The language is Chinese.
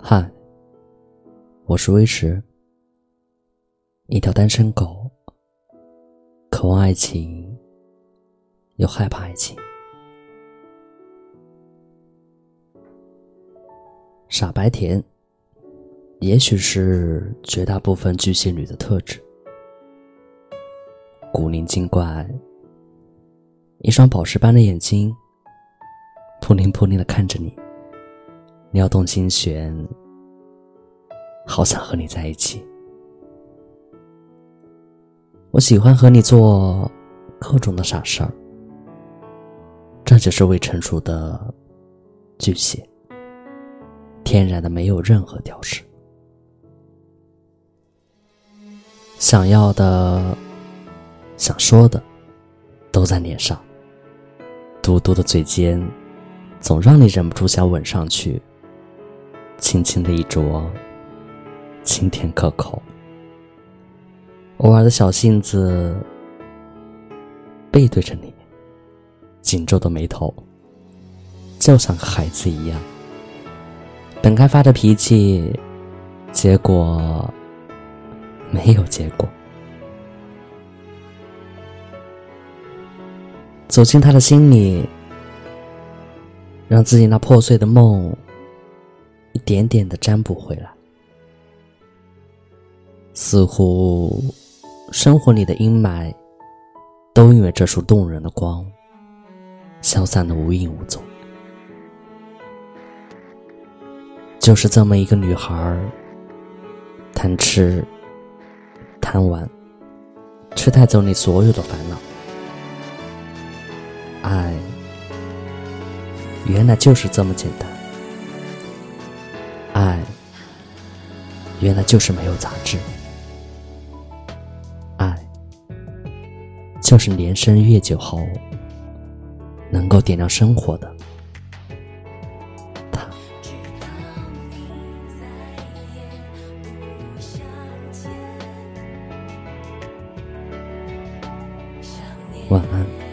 嗨我是微石，一条单身狗，渴望爱情，又害怕爱情。傻白甜，也许是绝大部分巨蟹女的特质。古灵精怪，一双宝石般的眼睛，扑灵扑灵的看着你，撩动心弦。好想和你在一起。我喜欢和你做各种的傻事儿，这就是未成熟的巨蟹，天然的没有任何雕饰。想要的、想说的，都在脸上。嘟嘟的嘴尖，总让你忍不住想吻上去，轻轻的一啄。清甜可口，偶尔的小性子，背对着你，紧皱的眉头，就像孩子一样。本该发着脾气，结果没有结果。走进他的心里，让自己那破碎的梦点点的占卜回来。似乎，生活里的阴霾，都因为这束动人的光，消散的无影无踪。就是这么一个女孩，贪吃、贪玩，却带走你所有的烦恼。爱，原来就是这么简单。爱，原来就是没有杂质。爱就是连深越久后，能够点亮生活的。晚安。